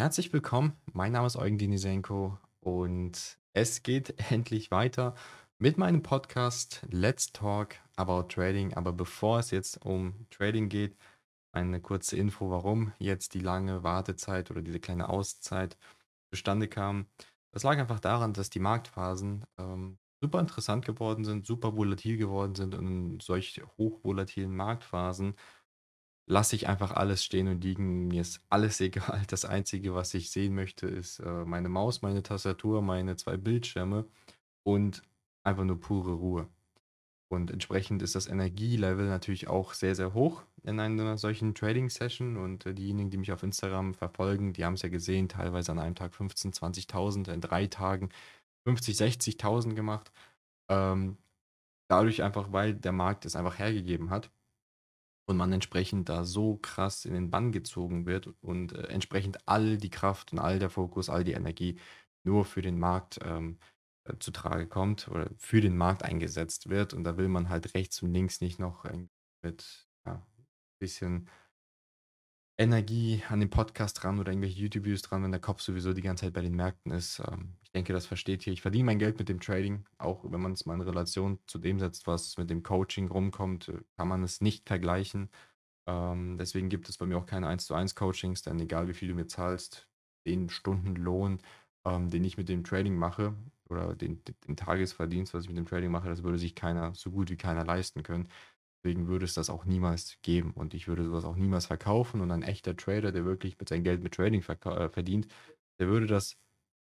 Herzlich willkommen. Mein Name ist Eugen Denisenko und es geht endlich weiter mit meinem Podcast Let's Talk About Trading. Aber bevor es jetzt um Trading geht, eine kurze Info, warum jetzt die lange Wartezeit oder diese kleine Auszeit zustande kam. Das lag einfach daran, dass die Marktphasen ähm, super interessant geworden sind, super volatil geworden sind und in solch hochvolatilen Marktphasen lasse ich einfach alles stehen und liegen. Mir ist alles egal. Das Einzige, was ich sehen möchte, ist äh, meine Maus, meine Tastatur, meine zwei Bildschirme und einfach nur pure Ruhe. Und entsprechend ist das Energielevel natürlich auch sehr, sehr hoch in einer solchen Trading-Session. Und äh, diejenigen, die mich auf Instagram verfolgen, die haben es ja gesehen, teilweise an einem Tag 15.000, 20.000, in drei Tagen 50.000, 60.000 gemacht. Ähm, dadurch einfach, weil der Markt es einfach hergegeben hat und man entsprechend da so krass in den Bann gezogen wird und äh, entsprechend all die Kraft und all der Fokus, all die Energie nur für den Markt ähm, äh, zu Trage kommt oder für den Markt eingesetzt wird. Und da will man halt rechts und links nicht noch mit ja, ein bisschen Energie an den Podcast dran oder irgendwelche YouTube-Videos dran, wenn der Kopf sowieso die ganze Zeit bei den Märkten ist. Ähm, ich denke, das versteht ihr. Ich verdiene mein Geld mit dem Trading, auch wenn man es mal in Relation zu dem setzt, was mit dem Coaching rumkommt, äh, kann man es nicht vergleichen. Ähm, deswegen gibt es bei mir auch keine 1 zu 1 Coachings, denn egal wie viel du mir zahlst, den Stundenlohn, ähm, den ich mit dem Trading mache oder den, den Tagesverdienst, was ich mit dem Trading mache, das würde sich keiner, so gut wie keiner leisten können. Deswegen würde es das auch niemals geben und ich würde sowas auch niemals verkaufen und ein echter Trader, der wirklich mit sein Geld mit Trading äh, verdient, der würde das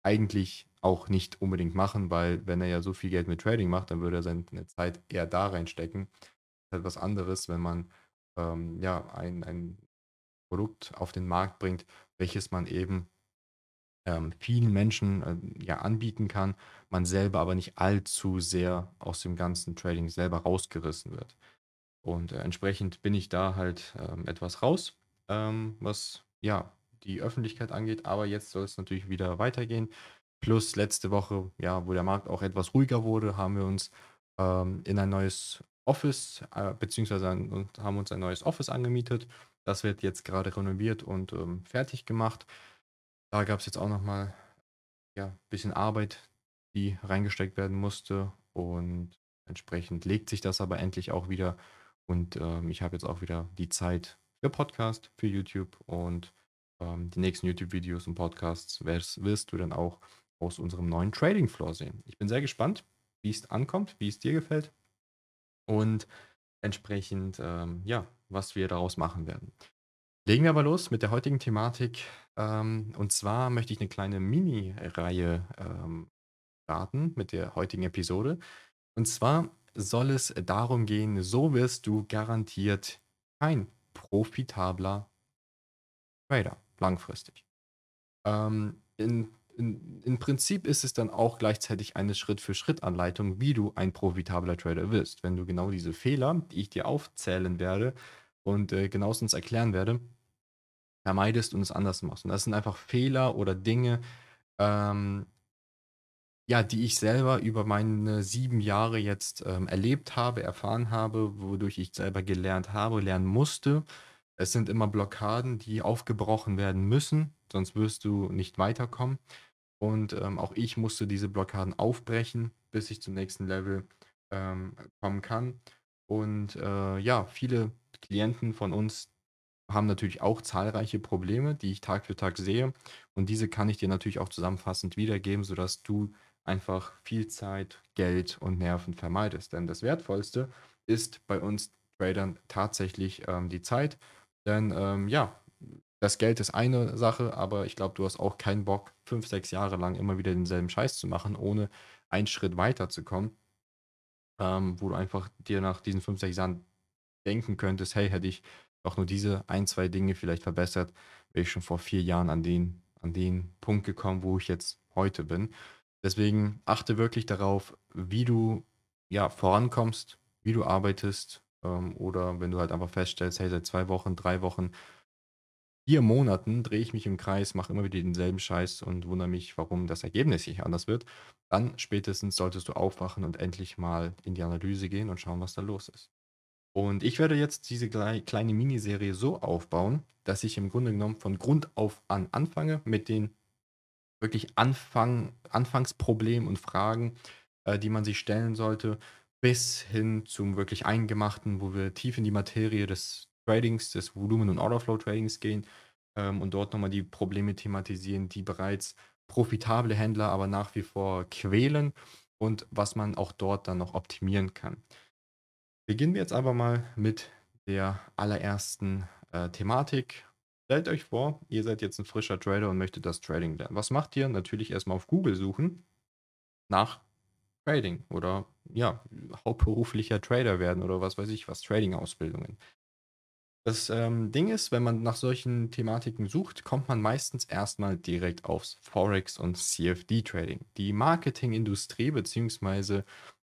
eigentlich auch nicht unbedingt machen, weil wenn er ja so viel Geld mit Trading macht, dann würde er seine Zeit eher da reinstecken. Das ist halt was anderes, wenn man ähm, ja ein, ein Produkt auf den Markt bringt, welches man eben ähm, vielen Menschen äh, ja anbieten kann, man selber aber nicht allzu sehr aus dem ganzen Trading selber rausgerissen wird. Und äh, entsprechend bin ich da halt ähm, etwas raus, ähm, was ja die Öffentlichkeit angeht. Aber jetzt soll es natürlich wieder weitergehen. Plus letzte Woche, ja, wo der Markt auch etwas ruhiger wurde, haben wir uns ähm, in ein neues Office, äh, beziehungsweise ein, haben uns ein neues Office angemietet. Das wird jetzt gerade renoviert und ähm, fertig gemacht. Da gab es jetzt auch nochmal ja, ein bisschen Arbeit, die reingesteckt werden musste. Und entsprechend legt sich das aber endlich auch wieder und ähm, ich habe jetzt auch wieder die Zeit für Podcast, für YouTube und ähm, die nächsten YouTube-Videos und Podcasts wirst, wirst, du dann auch aus unserem neuen Trading Floor sehen. Ich bin sehr gespannt, wie es ankommt, wie es dir gefällt und entsprechend, ähm, ja, was wir daraus machen werden. Legen wir aber los mit der heutigen Thematik. Ähm, und zwar möchte ich eine kleine Mini-Reihe ähm, starten mit der heutigen Episode. Und zwar soll es darum gehen, so wirst du garantiert kein profitabler Trader langfristig. Ähm, in, in, Im Prinzip ist es dann auch gleichzeitig eine Schritt-für-Schritt-Anleitung, wie du ein profitabler Trader wirst. Wenn du genau diese Fehler, die ich dir aufzählen werde und äh, genauestens erklären werde, vermeidest und es anders machst. Und das sind einfach Fehler oder Dinge, ähm, ja, die ich selber über meine sieben Jahre jetzt ähm, erlebt habe, erfahren habe, wodurch ich selber gelernt habe, lernen musste. Es sind immer Blockaden, die aufgebrochen werden müssen, sonst wirst du nicht weiterkommen. Und ähm, auch ich musste diese Blockaden aufbrechen, bis ich zum nächsten Level ähm, kommen kann. Und äh, ja, viele Klienten von uns haben natürlich auch zahlreiche Probleme, die ich Tag für Tag sehe. Und diese kann ich dir natürlich auch zusammenfassend wiedergeben, sodass du einfach viel Zeit, Geld und Nerven vermeidest. Denn das Wertvollste ist bei uns Tradern tatsächlich ähm, die Zeit. Denn ähm, ja, das Geld ist eine Sache, aber ich glaube, du hast auch keinen Bock, fünf, sechs Jahre lang immer wieder denselben Scheiß zu machen, ohne einen Schritt weiterzukommen. Ähm, wo du einfach dir nach diesen fünf, sechs Jahren denken könntest, hey, hätte ich doch nur diese ein, zwei Dinge vielleicht verbessert, wäre ich schon vor vier Jahren an den, an den Punkt gekommen, wo ich jetzt heute bin. Deswegen achte wirklich darauf, wie du ja vorankommst, wie du arbeitest ähm, oder wenn du halt einfach feststellst, hey, seit zwei Wochen, drei Wochen, vier Monaten drehe ich mich im Kreis, mache immer wieder denselben Scheiß und wundere mich, warum das Ergebnis nicht anders wird, dann spätestens solltest du aufwachen und endlich mal in die Analyse gehen und schauen, was da los ist. Und ich werde jetzt diese klei kleine Miniserie so aufbauen, dass ich im Grunde genommen von Grund auf an anfange mit den wirklich Anfang Anfangsproblemen und Fragen, äh, die man sich stellen sollte, bis hin zum wirklich Eingemachten, wo wir tief in die Materie des Tradings, des Volumen und Orderflow Tradings gehen, ähm, und dort nochmal die Probleme thematisieren, die bereits profitable Händler aber nach wie vor quälen und was man auch dort dann noch optimieren kann. Beginnen wir jetzt aber mal mit der allerersten äh, Thematik. Stellt euch vor, ihr seid jetzt ein frischer Trader und möchtet das Trading lernen. Was macht ihr? Natürlich erstmal auf Google suchen nach Trading oder ja, hauptberuflicher Trader werden oder was weiß ich was, Trading-Ausbildungen. Das ähm, Ding ist, wenn man nach solchen Thematiken sucht, kommt man meistens erstmal direkt aufs Forex und CFD-Trading. Die Marketingindustrie bzw.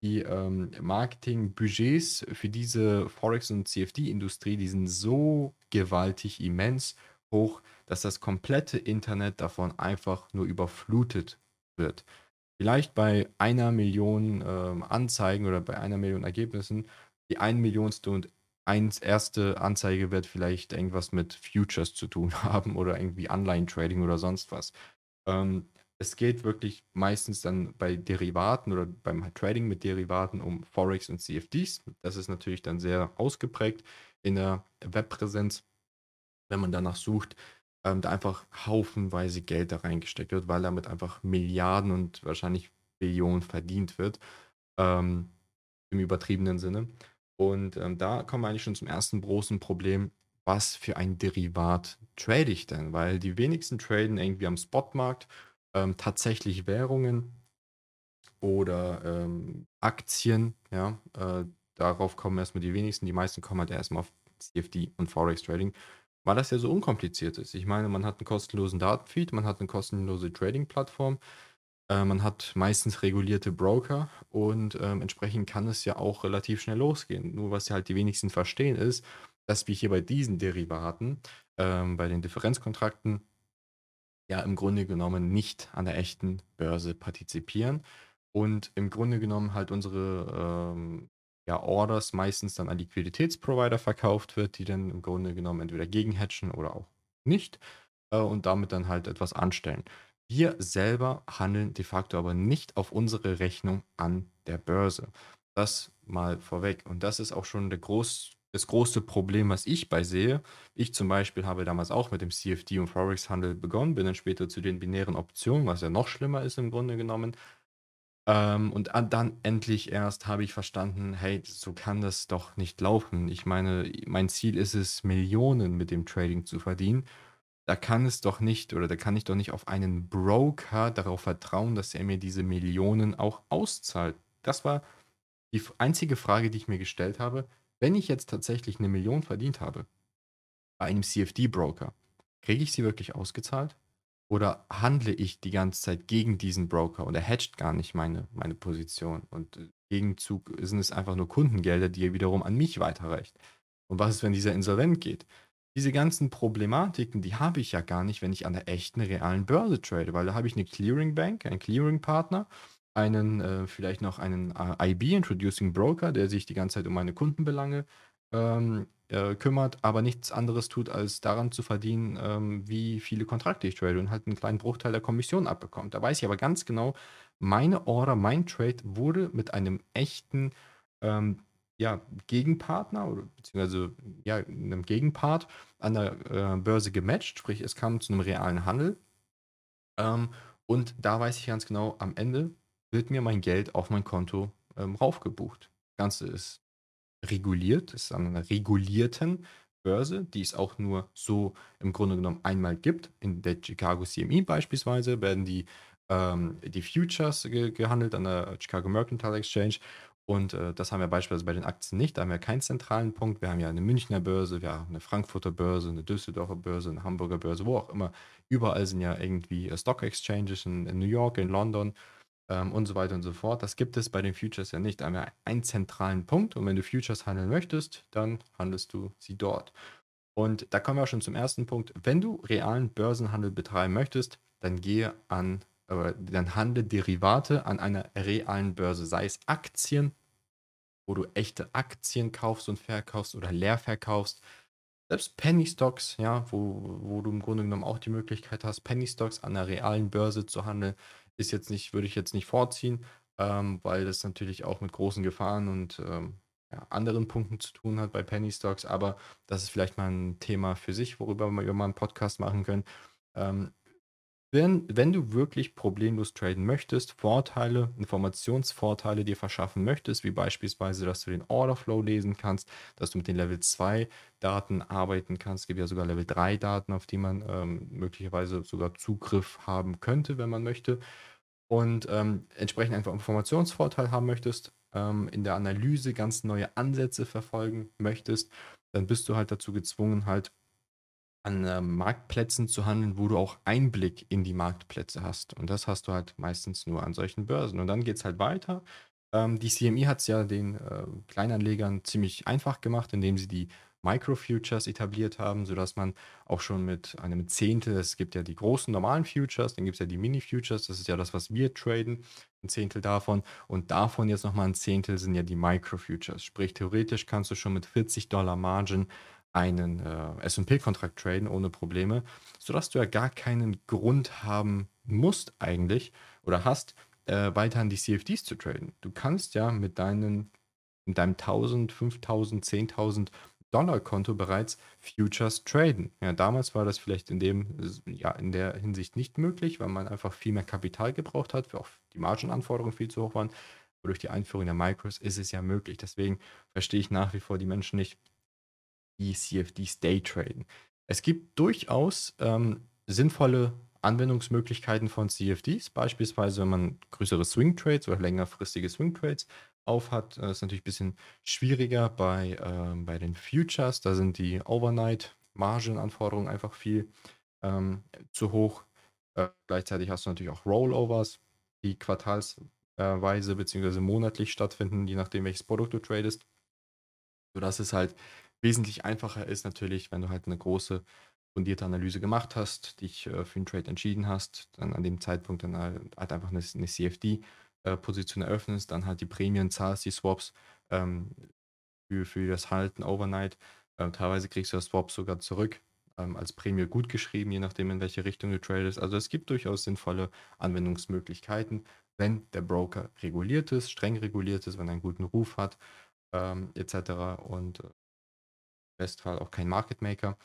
die ähm, Marketingbudgets für diese Forex- und CFD-Industrie, die sind so gewaltig immens hoch, dass das komplette Internet davon einfach nur überflutet wird. Vielleicht bei einer Million ähm, Anzeigen oder bei einer Million Ergebnissen die ein Millionste und eins erste Anzeige wird vielleicht irgendwas mit Futures zu tun haben oder irgendwie Online-Trading oder sonst was. Ähm, es geht wirklich meistens dann bei Derivaten oder beim Trading mit Derivaten um Forex und CFDs. Das ist natürlich dann sehr ausgeprägt in der Webpräsenz, wenn man danach sucht, ähm, da einfach haufenweise Geld da reingesteckt wird, weil damit einfach Milliarden und wahrscheinlich Billionen verdient wird, ähm, im übertriebenen Sinne. Und ähm, da kommen wir eigentlich schon zum ersten großen Problem. Was für ein Derivat trade ich denn? Weil die wenigsten traden irgendwie am Spotmarkt ähm, tatsächlich Währungen oder ähm, Aktien. Ja, äh, darauf kommen erstmal die wenigsten. Die meisten kommen halt erstmal auf CFD und Forex Trading, weil das ja so unkompliziert ist. Ich meine, man hat einen kostenlosen Datenfeed, man hat eine kostenlose Trading-Plattform, äh, man hat meistens regulierte Broker und ähm, entsprechend kann es ja auch relativ schnell losgehen. Nur was ja halt die wenigsten verstehen ist, dass wir hier bei diesen Derivaten, ähm, bei den Differenzkontrakten, ja im Grunde genommen nicht an der echten Börse partizipieren und im Grunde genommen halt unsere ähm, ja, Orders meistens dann an Liquiditätsprovider verkauft wird, die dann im Grunde genommen entweder gegenhatchen oder auch nicht äh, und damit dann halt etwas anstellen. Wir selber handeln de facto aber nicht auf unsere Rechnung an der Börse. Das mal vorweg. Und das ist auch schon der groß, das große Problem, was ich bei sehe. Ich zum Beispiel habe damals auch mit dem CFD und Forex-Handel begonnen, bin dann später zu den binären Optionen, was ja noch schlimmer ist im Grunde genommen. Ähm, und dann endlich erst habe ich verstanden, hey, so kann das doch nicht laufen. Ich meine, mein Ziel ist es, Millionen mit dem Trading zu verdienen da kann es doch nicht oder da kann ich doch nicht auf einen Broker darauf vertrauen, dass er mir diese Millionen auch auszahlt. Das war die einzige Frage, die ich mir gestellt habe. Wenn ich jetzt tatsächlich eine Million verdient habe bei einem CFD-Broker, kriege ich sie wirklich ausgezahlt? Oder handle ich die ganze Zeit gegen diesen Broker und er hedgt gar nicht meine, meine Position? Und im Gegenzug sind es einfach nur Kundengelder, die er wiederum an mich weiterreicht. Und was ist, wenn dieser insolvent geht? diese ganzen Problematiken, die habe ich ja gar nicht, wenn ich an der echten, realen Börse trade, weil da habe ich eine Clearing Bank, einen Clearing Partner, einen, äh, vielleicht noch einen äh, IB, Introducing Broker, der sich die ganze Zeit um meine Kundenbelange ähm, äh, kümmert, aber nichts anderes tut, als daran zu verdienen, ähm, wie viele Kontrakte ich trade und halt einen kleinen Bruchteil der Kommission abbekommt. Da weiß ich aber ganz genau, meine Order, mein Trade wurde mit einem echten ähm, ja, Gegenpartner oder beziehungsweise ja, einem Gegenpart an der äh, Börse gematcht, sprich es kam zu einem realen Handel. Ähm, und da weiß ich ganz genau, am Ende wird mir mein Geld auf mein Konto ähm, raufgebucht. Das Ganze ist reguliert, ist an einer regulierten Börse, die es auch nur so im Grunde genommen einmal gibt. In der Chicago CME beispielsweise werden die, ähm, die Futures ge gehandelt an der Chicago Mercantile Exchange und äh, das haben wir beispielsweise bei den Aktien nicht. Da haben wir keinen zentralen Punkt. Wir haben ja eine Münchner Börse, wir haben eine Frankfurter Börse, eine Düsseldorfer Börse, eine Hamburger Börse, wo auch immer. Überall sind ja irgendwie äh, Stock Exchanges in, in New York, in London ähm, und so weiter und so fort. Das gibt es bei den Futures ja nicht. Wir einen zentralen Punkt. Und wenn du Futures handeln möchtest, dann handelst du sie dort. Und da kommen wir auch schon zum ersten Punkt. Wenn du realen Börsenhandel betreiben möchtest, dann gehe an dann handle Derivate an einer realen Börse, sei es Aktien wo du echte Aktien kaufst und verkaufst oder leer verkaufst. Selbst Penny Stocks, ja, wo, wo du im Grunde genommen auch die Möglichkeit hast, Penny Stocks an der realen Börse zu handeln, ist jetzt nicht, würde ich jetzt nicht vorziehen, ähm, weil das natürlich auch mit großen Gefahren und ähm, ja, anderen Punkten zu tun hat bei Penny Stocks. Aber das ist vielleicht mal ein Thema für sich, worüber wir mal einen Podcast machen können. Ähm, wenn, wenn du wirklich problemlos traden möchtest, Vorteile, Informationsvorteile dir verschaffen möchtest, wie beispielsweise, dass du den Orderflow lesen kannst, dass du mit den Level 2 Daten arbeiten kannst. Es gibt ja sogar Level 3 Daten, auf die man ähm, möglicherweise sogar Zugriff haben könnte, wenn man möchte. Und ähm, entsprechend einfach Informationsvorteil haben möchtest, ähm, in der Analyse ganz neue Ansätze verfolgen möchtest, dann bist du halt dazu gezwungen, halt an äh, Marktplätzen zu handeln, wo du auch Einblick in die Marktplätze hast. Und das hast du halt meistens nur an solchen Börsen. Und dann geht es halt weiter. Ähm, die CME hat es ja den äh, Kleinanlegern ziemlich einfach gemacht, indem sie die Microfutures etabliert haben, sodass man auch schon mit einem Zehntel, es gibt ja die großen normalen Futures, dann gibt es ja die Mini-Futures, das ist ja das, was wir traden, ein Zehntel davon und davon jetzt nochmal ein Zehntel sind ja die Microfutures. Sprich, theoretisch kannst du schon mit 40 Dollar Margin einen äh, SP-Kontrakt traden ohne Probleme, sodass du ja gar keinen Grund haben musst eigentlich oder hast, äh, weiterhin die CFDs zu traden. Du kannst ja mit, deinen, mit deinem 1000, 5000, 10.000 Dollar Konto bereits Futures traden. Ja, damals war das vielleicht in dem ja in der Hinsicht nicht möglich, weil man einfach viel mehr Kapital gebraucht hat, auch die Margenanforderungen viel zu hoch waren. Aber durch die Einführung der Micros ist es ja möglich. Deswegen verstehe ich nach wie vor die Menschen nicht, die CFDs Daytraden. Es gibt durchaus ähm, sinnvolle Anwendungsmöglichkeiten von CFDs, beispielsweise wenn man größere Swing Trades oder längerfristige Swing Trades auf hat. Das äh, ist natürlich ein bisschen schwieriger bei, ähm, bei den Futures. Da sind die Overnight-Margenanforderungen einfach viel ähm, zu hoch. Äh, gleichzeitig hast du natürlich auch Rollovers, die quartalsweise bzw. monatlich stattfinden, je nachdem, welches Produkt du tradest. Sodass es halt wesentlich einfacher ist natürlich, wenn du halt eine große fundierte Analyse gemacht hast, dich äh, für einen Trade entschieden hast, dann an dem Zeitpunkt dann halt, halt einfach eine, eine CFD-Position äh, eröffnest, dann halt die Prämien zahlst, die Swaps ähm, für, für das Halten overnight. Ähm, teilweise kriegst du das Swap sogar zurück ähm, als Prämie gut geschrieben, je nachdem, in welche Richtung du tradest. Also es gibt durchaus sinnvolle Anwendungsmöglichkeiten, wenn der Broker reguliert ist, streng reguliert ist, wenn er einen guten Ruf hat, ähm, etc. Und Bestfall auch kein Market Maker,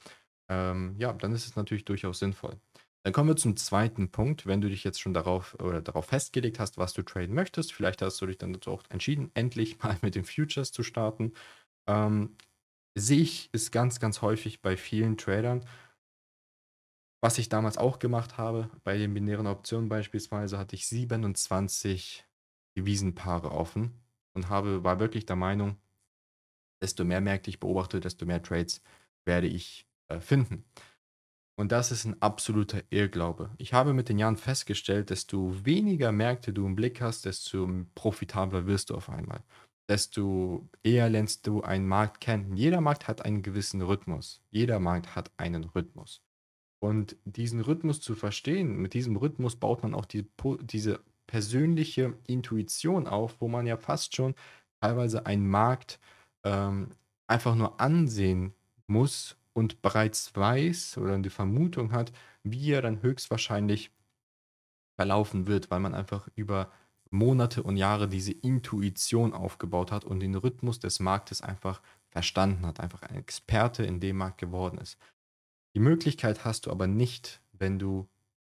ähm, ja, dann ist es natürlich durchaus sinnvoll. Dann kommen wir zum zweiten Punkt. Wenn du dich jetzt schon darauf oder darauf festgelegt hast, was du traden möchtest, vielleicht hast du dich dann dazu auch entschieden, endlich mal mit den Futures zu starten. Ähm, sehe ich es ganz, ganz häufig bei vielen Tradern. Was ich damals auch gemacht habe, bei den binären Optionen beispielsweise, hatte ich 27 Devisenpaare offen und habe, war wirklich der Meinung, desto mehr Märkte ich beobachte, desto mehr Trades werde ich äh, finden. Und das ist ein absoluter Irrglaube. Ich habe mit den Jahren festgestellt, desto weniger Märkte du im Blick hast, desto profitabler wirst du auf einmal. Desto eher lernst du einen Markt kennen. Jeder Markt hat einen gewissen Rhythmus. Jeder Markt hat einen Rhythmus. Und diesen Rhythmus zu verstehen, mit diesem Rhythmus baut man auch die, diese persönliche Intuition auf, wo man ja fast schon teilweise einen Markt ähm, einfach nur ansehen muss und bereits weiß oder die Vermutung hat, wie er dann höchstwahrscheinlich verlaufen wird, weil man einfach über Monate und Jahre diese Intuition aufgebaut hat und den Rhythmus des Marktes einfach verstanden hat, einfach ein Experte in dem Markt geworden ist. Die Möglichkeit hast du aber nicht, wenn du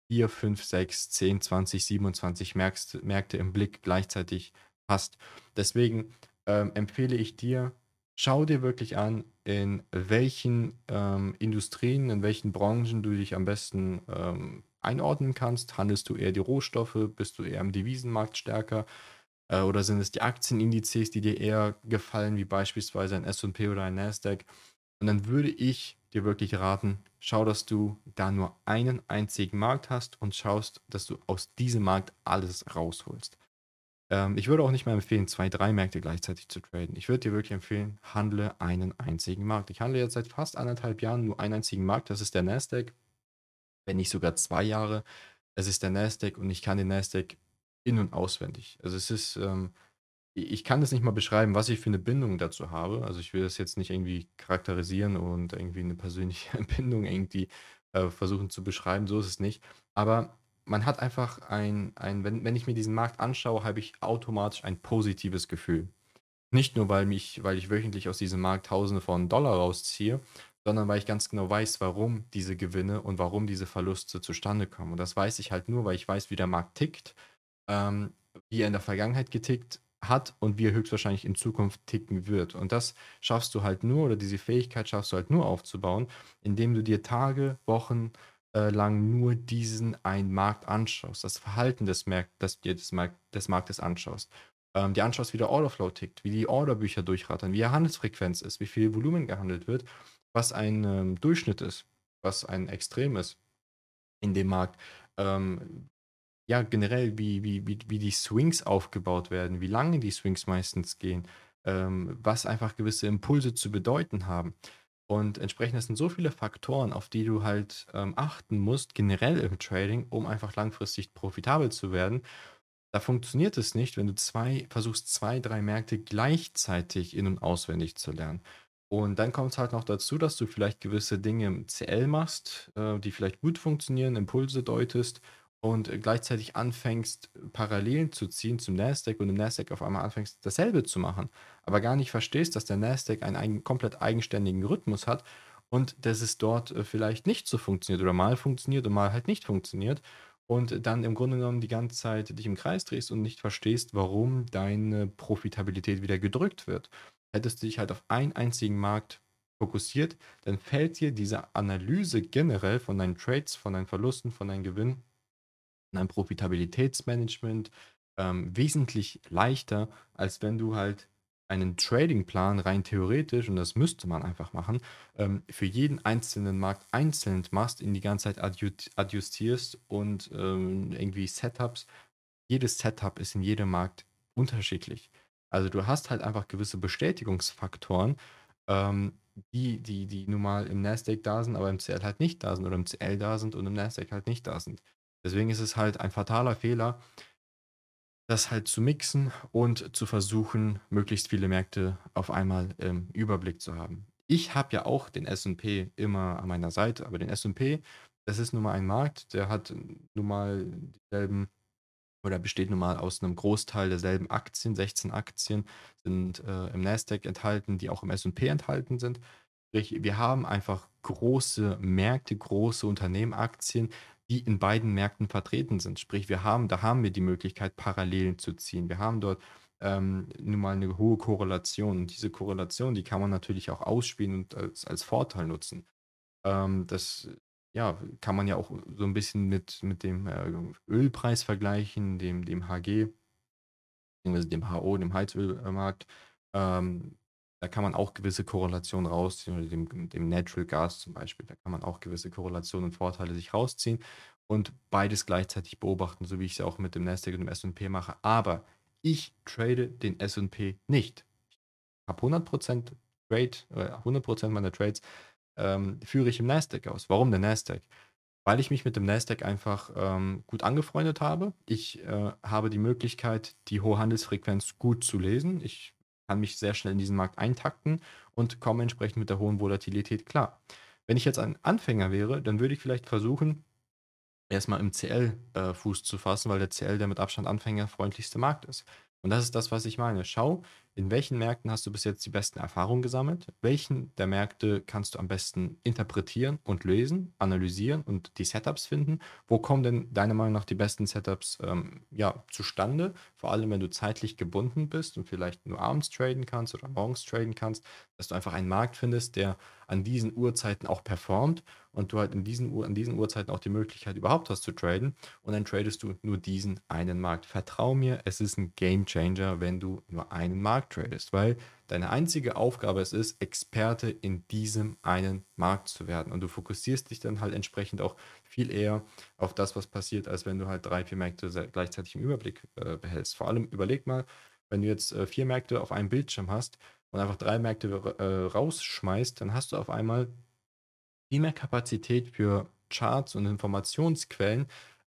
4, 5, 6, 10, 20, 27 Märkte im Blick gleichzeitig hast. Deswegen ähm, empfehle ich dir, Schau dir wirklich an, in welchen ähm, Industrien, in welchen Branchen du dich am besten ähm, einordnen kannst. Handelst du eher die Rohstoffe? Bist du eher im Devisenmarkt stärker? Äh, oder sind es die Aktienindizes, die dir eher gefallen, wie beispielsweise ein SP oder ein Nasdaq? Und dann würde ich dir wirklich raten, schau, dass du da nur einen einzigen Markt hast und schaust, dass du aus diesem Markt alles rausholst. Ähm, ich würde auch nicht mal empfehlen, zwei, drei Märkte gleichzeitig zu traden. Ich würde dir wirklich empfehlen, handle einen einzigen Markt. Ich handle jetzt seit fast anderthalb Jahren nur einen einzigen Markt, das ist der Nasdaq. Wenn nicht sogar zwei Jahre. Es ist der Nasdaq und ich kann den Nasdaq in- und auswendig. Also es ist, ähm, ich kann das nicht mal beschreiben, was ich für eine Bindung dazu habe. Also, ich will das jetzt nicht irgendwie charakterisieren und irgendwie eine persönliche Bindung irgendwie, äh, versuchen zu beschreiben, so ist es nicht. Aber man hat einfach ein ein wenn wenn ich mir diesen Markt anschaue, habe ich automatisch ein positives Gefühl. Nicht nur, weil mich weil ich wöchentlich aus diesem Markt Tausende von Dollar rausziehe, sondern weil ich ganz genau weiß, warum diese Gewinne und warum diese Verluste zustande kommen. Und das weiß ich halt nur, weil ich weiß, wie der Markt tickt, ähm, wie er in der Vergangenheit getickt hat und wie er höchstwahrscheinlich in Zukunft ticken wird. Und das schaffst du halt nur, oder diese Fähigkeit schaffst du halt nur aufzubauen, indem du dir Tage, Wochen lang nur diesen einen Markt anschaust, das Verhalten des, Mark des, des, Mark des Marktes anschaust. Ähm, dir anschaust, wie der Orderflow tickt, wie die Orderbücher durchrattern, wie die Handelsfrequenz ist, wie viel Volumen gehandelt wird, was ein ähm, Durchschnitt ist, was ein Extrem ist in dem Markt. Ähm, ja, generell, wie, wie, wie, wie die Swings aufgebaut werden, wie lange die Swings meistens gehen, ähm, was einfach gewisse Impulse zu bedeuten haben. Und entsprechend sind so viele Faktoren, auf die du halt ähm, achten musst, generell im Trading, um einfach langfristig profitabel zu werden. Da funktioniert es nicht, wenn du zwei, versuchst, zwei, drei Märkte gleichzeitig in- und auswendig zu lernen. Und dann kommt es halt noch dazu, dass du vielleicht gewisse Dinge im CL machst, äh, die vielleicht gut funktionieren, Impulse deutest und gleichzeitig anfängst, Parallelen zu ziehen zum Nasdaq und im Nasdaq auf einmal anfängst, dasselbe zu machen, aber gar nicht verstehst, dass der Nasdaq einen eigen, komplett eigenständigen Rhythmus hat und dass es dort äh, vielleicht nicht so funktioniert oder mal funktioniert und mal halt nicht funktioniert und dann im Grunde genommen die ganze Zeit dich im Kreis drehst und nicht verstehst, warum deine Profitabilität wieder gedrückt wird. Hättest du dich halt auf einen einzigen Markt fokussiert, dann fällt dir diese Analyse generell von deinen Trades, von deinen Verlusten, von deinen Gewinnen ein Profitabilitätsmanagement ähm, wesentlich leichter, als wenn du halt einen Tradingplan rein theoretisch, und das müsste man einfach machen, ähm, für jeden einzelnen Markt einzeln machst, in die ganze Zeit adjustierst und ähm, irgendwie Setups. Jedes Setup ist in jedem Markt unterschiedlich. Also du hast halt einfach gewisse Bestätigungsfaktoren, ähm, die, die, die nun mal im Nasdaq da sind, aber im CL halt nicht da sind oder im CL da sind und im Nasdaq halt nicht da sind. Deswegen ist es halt ein fataler Fehler, das halt zu mixen und zu versuchen, möglichst viele Märkte auf einmal im Überblick zu haben. Ich habe ja auch den S&P immer an meiner Seite, aber den S&P, das ist nun mal ein Markt, der hat nun mal dieselben oder besteht nun mal aus einem Großteil derselben Aktien. 16 Aktien sind äh, im Nasdaq enthalten, die auch im S&P enthalten sind. Sprich, wir haben einfach große Märkte, große Unternehmenaktien, die in beiden Märkten vertreten sind. Sprich, wir haben, da haben wir die Möglichkeit, Parallelen zu ziehen. Wir haben dort ähm, nun mal eine hohe Korrelation. Und diese Korrelation, die kann man natürlich auch ausspielen und als, als Vorteil nutzen. Ähm, das ja, kann man ja auch so ein bisschen mit, mit dem äh, Ölpreis vergleichen, dem, dem HG, beziehungsweise dem HO, dem Heizölmarkt. Ähm, da kann man auch gewisse Korrelationen rausziehen oder dem, dem Natural Gas zum Beispiel. Da kann man auch gewisse Korrelationen und Vorteile sich rausziehen und beides gleichzeitig beobachten, so wie ich es auch mit dem Nasdaq und dem S&P mache. Aber ich trade den S&P nicht. Ich habe 100% Trade, oder 100% meiner Trades ähm, führe ich im Nasdaq aus. Warum der Nasdaq? Weil ich mich mit dem Nasdaq einfach ähm, gut angefreundet habe. Ich äh, habe die Möglichkeit, die hohe Handelsfrequenz gut zu lesen. Ich kann mich sehr schnell in diesen Markt eintakten und komme entsprechend mit der hohen Volatilität klar. Wenn ich jetzt ein Anfänger wäre, dann würde ich vielleicht versuchen, erstmal im CL äh, Fuß zu fassen, weil der CL der mit Abstand anfängerfreundlichste Markt ist. Und das ist das, was ich meine. Schau, in welchen Märkten hast du bis jetzt die besten Erfahrungen gesammelt? Welchen der Märkte kannst du am besten interpretieren und lesen, analysieren und die Setups finden? Wo kommen denn deiner Meinung nach die besten Setups ähm, ja, zustande? Vor allem, wenn du zeitlich gebunden bist und vielleicht nur abends traden kannst oder morgens traden kannst, dass du einfach einen Markt findest, der an diesen Uhrzeiten auch performt und du halt in diesen, an diesen Uhrzeiten auch die Möglichkeit überhaupt hast zu traden und dann tradest du nur diesen einen Markt. Vertrau mir, es ist ein Game Changer, wenn du nur einen Markt tradest, weil deine einzige Aufgabe es ist, Experte in diesem einen Markt zu werden und du fokussierst dich dann halt entsprechend auch viel eher auf das, was passiert, als wenn du halt drei, vier Märkte gleichzeitig im Überblick äh, behältst. Vor allem überleg mal, wenn du jetzt äh, vier Märkte auf einem Bildschirm hast und einfach drei Märkte äh, rausschmeißt, dann hast du auf einmal viel mehr Kapazität für Charts und Informationsquellen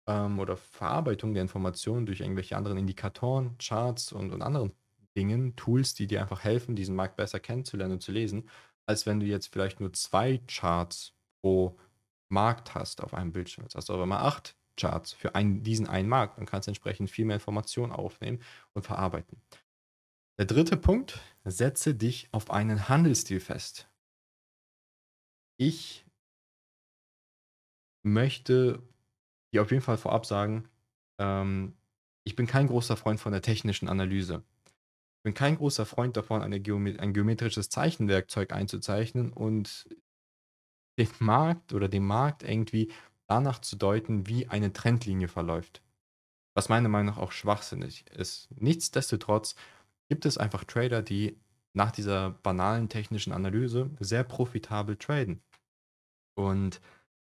ähm, oder Verarbeitung der Informationen durch irgendwelche anderen Indikatoren, Charts und, und anderen Dingen, Tools, die dir einfach helfen, diesen Markt besser kennenzulernen und zu lesen, als wenn du jetzt vielleicht nur zwei Charts pro Markt hast auf einem Bildschirm. Jetzt hast du aber mal acht Charts für einen, diesen einen Markt und kannst entsprechend viel mehr Informationen aufnehmen und verarbeiten. Der dritte Punkt, setze dich auf einen Handelsstil fest. Ich möchte dir auf jeden Fall vorab sagen, ähm, ich bin kein großer Freund von der technischen Analyse. Bin kein großer Freund davon, Geome ein geometrisches Zeichenwerkzeug einzuzeichnen und den Markt oder den Markt irgendwie danach zu deuten, wie eine Trendlinie verläuft. Was meiner Meinung nach auch schwachsinnig ist. Nichtsdestotrotz gibt es einfach Trader, die nach dieser banalen technischen Analyse sehr profitabel traden. Und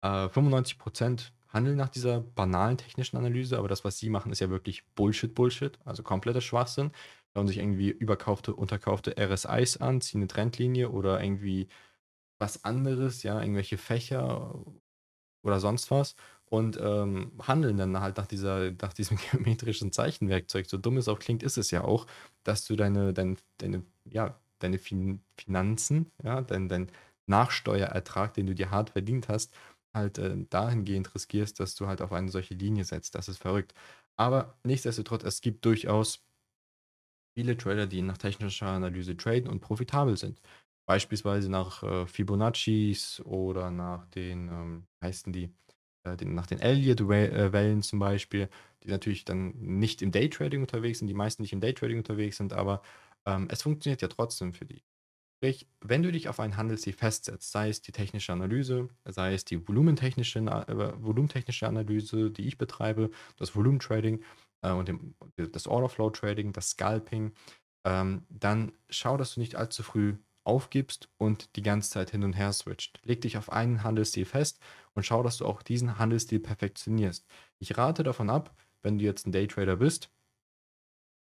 äh, 95% handeln nach dieser banalen technischen Analyse, aber das, was sie machen, ist ja wirklich Bullshit, Bullshit, also kompletter Schwachsinn. Schauen sich irgendwie überkaufte, unterkaufte RSIs an, ziehen eine Trendlinie oder irgendwie was anderes, ja, irgendwelche Fächer oder sonst was und ähm, handeln dann halt nach, dieser, nach diesem geometrischen Zeichenwerkzeug. So dumm es auch klingt, ist es ja auch, dass du deine, dein, deine, ja, deine fin Finanzen, ja, dein, dein Nachsteuerertrag, den du dir hart verdient hast, halt äh, dahingehend riskierst, dass du halt auf eine solche Linie setzt. Das ist verrückt. Aber nichtsdestotrotz, es gibt durchaus viele Trader, die nach technischer Analyse traden und profitabel sind. Beispielsweise nach äh, Fibonaccis oder nach den, ähm, heißen die, äh, den, nach den Elliott-Wellen äh, zum Beispiel, die natürlich dann nicht im Daytrading unterwegs sind, die meisten nicht im Daytrading unterwegs sind, aber ähm, es funktioniert ja trotzdem für die. Sprich, wenn du dich auf ein Handelsziel festsetzt, sei es die technische Analyse, sei es die volumentechnische, äh, volumentechnische Analyse, die ich betreibe, das Volumentrading äh, und dem, das Orderflow Trading, das Scalping, ähm, dann schau, dass du nicht allzu früh aufgibst und die ganze Zeit hin und her switcht. Leg dich auf einen Handelsstil fest und schau, dass du auch diesen Handelsstil perfektionierst. Ich rate davon ab, wenn du jetzt ein Daytrader bist,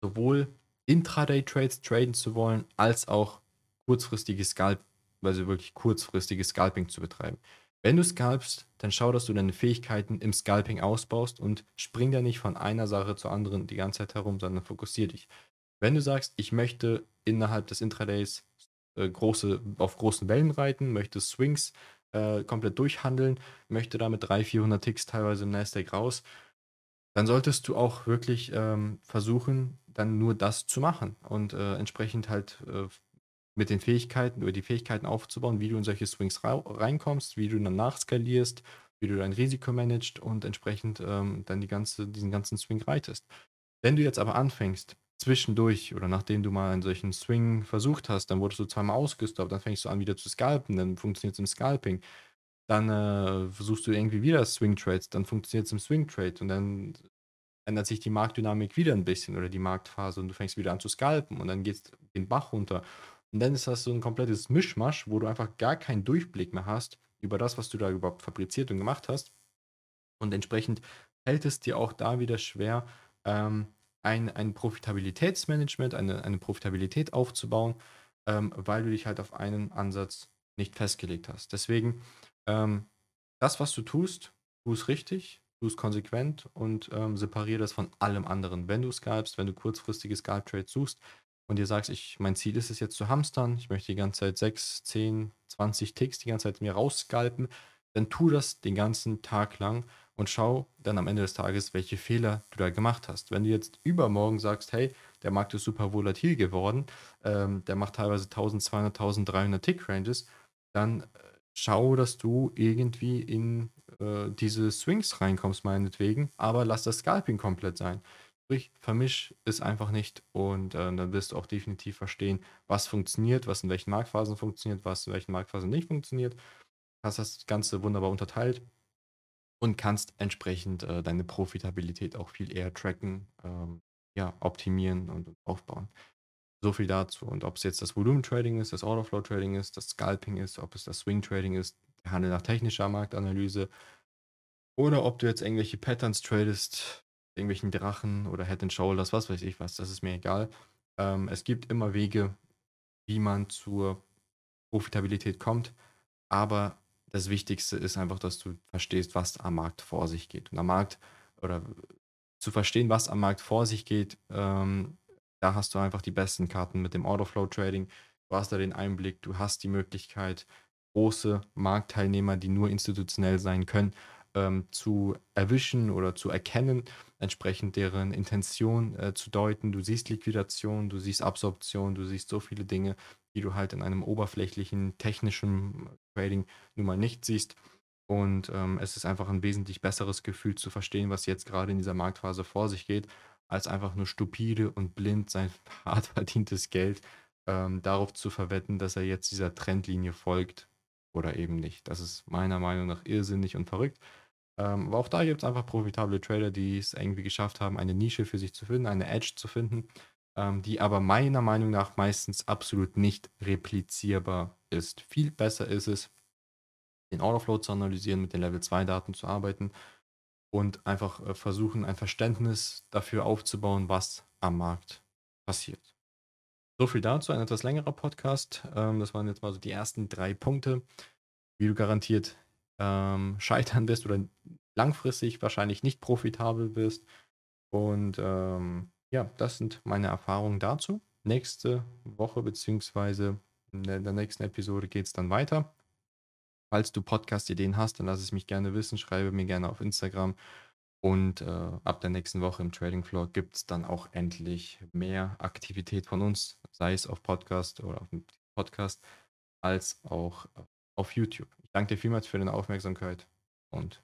sowohl Intraday-Trades traden zu wollen, als auch kurzfristiges Scalp, also wirklich kurzfristiges Scalping zu betreiben. Wenn du scalpst, dann schau, dass du deine Fähigkeiten im Scalping ausbaust und spring da nicht von einer Sache zur anderen die ganze Zeit herum, sondern fokussier dich. Wenn du sagst, ich möchte innerhalb des Intradays äh, große, auf großen Wellen reiten, möchte Swings äh, komplett durchhandeln, möchte damit 300, 400 Ticks teilweise im Nasdaq raus, dann solltest du auch wirklich ähm, versuchen, dann nur das zu machen und äh, entsprechend halt äh, mit den Fähigkeiten oder die Fähigkeiten aufzubauen, wie du in solche Swings reinkommst, wie du dann nachskalierst, wie du dein Risiko managst und entsprechend ähm, dann die ganze, diesen ganzen Swing reitest. Wenn du jetzt aber anfängst, zwischendurch oder nachdem du mal einen solchen Swing versucht hast, dann wurdest du zweimal ausgestoppt, dann fängst du an wieder zu scalpen, dann funktioniert es im Scalping. Dann äh, versuchst du irgendwie wieder Swing Trades, dann funktioniert es im Swing Trade und dann ändert sich die Marktdynamik wieder ein bisschen oder die Marktphase und du fängst wieder an zu scalpen und dann geht es den Bach runter. Und dann ist das so ein komplettes Mischmasch, wo du einfach gar keinen Durchblick mehr hast über das, was du da überhaupt fabriziert und gemacht hast. Und entsprechend fällt es dir auch da wieder schwer, ähm, ein, ein Profitabilitätsmanagement, eine, eine Profitabilität aufzubauen, ähm, weil du dich halt auf einen Ansatz nicht festgelegt hast. Deswegen, ähm, das, was du tust, tu es richtig, tu es konsequent und ähm, separiere das von allem anderen. Wenn du scalpst, wenn du kurzfristige Scalp-Trades suchst, und dir sagst, ich, mein Ziel ist es jetzt zu hamstern, ich möchte die ganze Zeit 6, 10, 20 Ticks die ganze Zeit mir rausskalpen, dann tu das den ganzen Tag lang und schau dann am Ende des Tages, welche Fehler du da gemacht hast. Wenn du jetzt übermorgen sagst, hey, der Markt ist super volatil geworden, ähm, der macht teilweise 1200, 1300 Tick-Ranges, dann äh, schau, dass du irgendwie in äh, diese Swings reinkommst, meinetwegen, aber lass das Scalping komplett sein. Sprich, vermisch es einfach nicht und äh, dann wirst du auch definitiv verstehen, was funktioniert, was in welchen Marktphasen funktioniert, was in welchen Marktphasen nicht funktioniert. Hast das Ganze wunderbar unterteilt und kannst entsprechend äh, deine Profitabilität auch viel eher tracken, ähm, ja, optimieren und aufbauen. So viel dazu. Und ob es jetzt das Volumen-Trading ist, das Orderflow-Trading ist, das Scalping ist, ob es das Swing-Trading ist, der Handel nach technischer Marktanalyse oder ob du jetzt irgendwelche Patterns tradest, irgendwelchen Drachen oder Head and Shoulders, was weiß ich was, das ist mir egal. Ähm, es gibt immer Wege, wie man zur Profitabilität kommt, aber das Wichtigste ist einfach, dass du verstehst, was am Markt vor sich geht. Und am Markt oder zu verstehen, was am Markt vor sich geht, ähm, da hast du einfach die besten Karten mit dem Autoflow Trading. Du hast da den Einblick, du hast die Möglichkeit, große Marktteilnehmer, die nur institutionell sein können, ähm, zu erwischen oder zu erkennen, entsprechend deren Intention äh, zu deuten. Du siehst Liquidation, du siehst Absorption, du siehst so viele Dinge, die du halt in einem oberflächlichen, technischen Trading nun mal nicht siehst. Und ähm, es ist einfach ein wesentlich besseres Gefühl zu verstehen, was jetzt gerade in dieser Marktphase vor sich geht, als einfach nur stupide und blind sein hart verdientes Geld ähm, darauf zu verwetten, dass er jetzt dieser Trendlinie folgt oder eben nicht. Das ist meiner Meinung nach irrsinnig und verrückt. Ähm, aber auch da gibt es einfach profitable Trader, die es irgendwie geschafft haben, eine Nische für sich zu finden, eine Edge zu finden, ähm, die aber meiner Meinung nach meistens absolut nicht replizierbar ist. Viel besser ist es, den Orderflow zu analysieren, mit den Level 2 Daten zu arbeiten und einfach äh, versuchen, ein Verständnis dafür aufzubauen, was am Markt passiert. So viel dazu, ein etwas längerer Podcast. Ähm, das waren jetzt mal so die ersten drei Punkte, wie du garantiert ähm, scheitern wirst oder langfristig wahrscheinlich nicht profitabel wirst. Und ähm, ja, das sind meine Erfahrungen dazu. Nächste Woche beziehungsweise in der nächsten Episode geht es dann weiter. Falls du Podcast-Ideen hast, dann lass es mich gerne wissen. Schreibe mir gerne auf Instagram. Und äh, ab der nächsten Woche im Trading Floor gibt es dann auch endlich mehr Aktivität von uns, sei es auf Podcast oder auf dem Podcast, als auch auf YouTube. Danke dir vielmals für deine Aufmerksamkeit und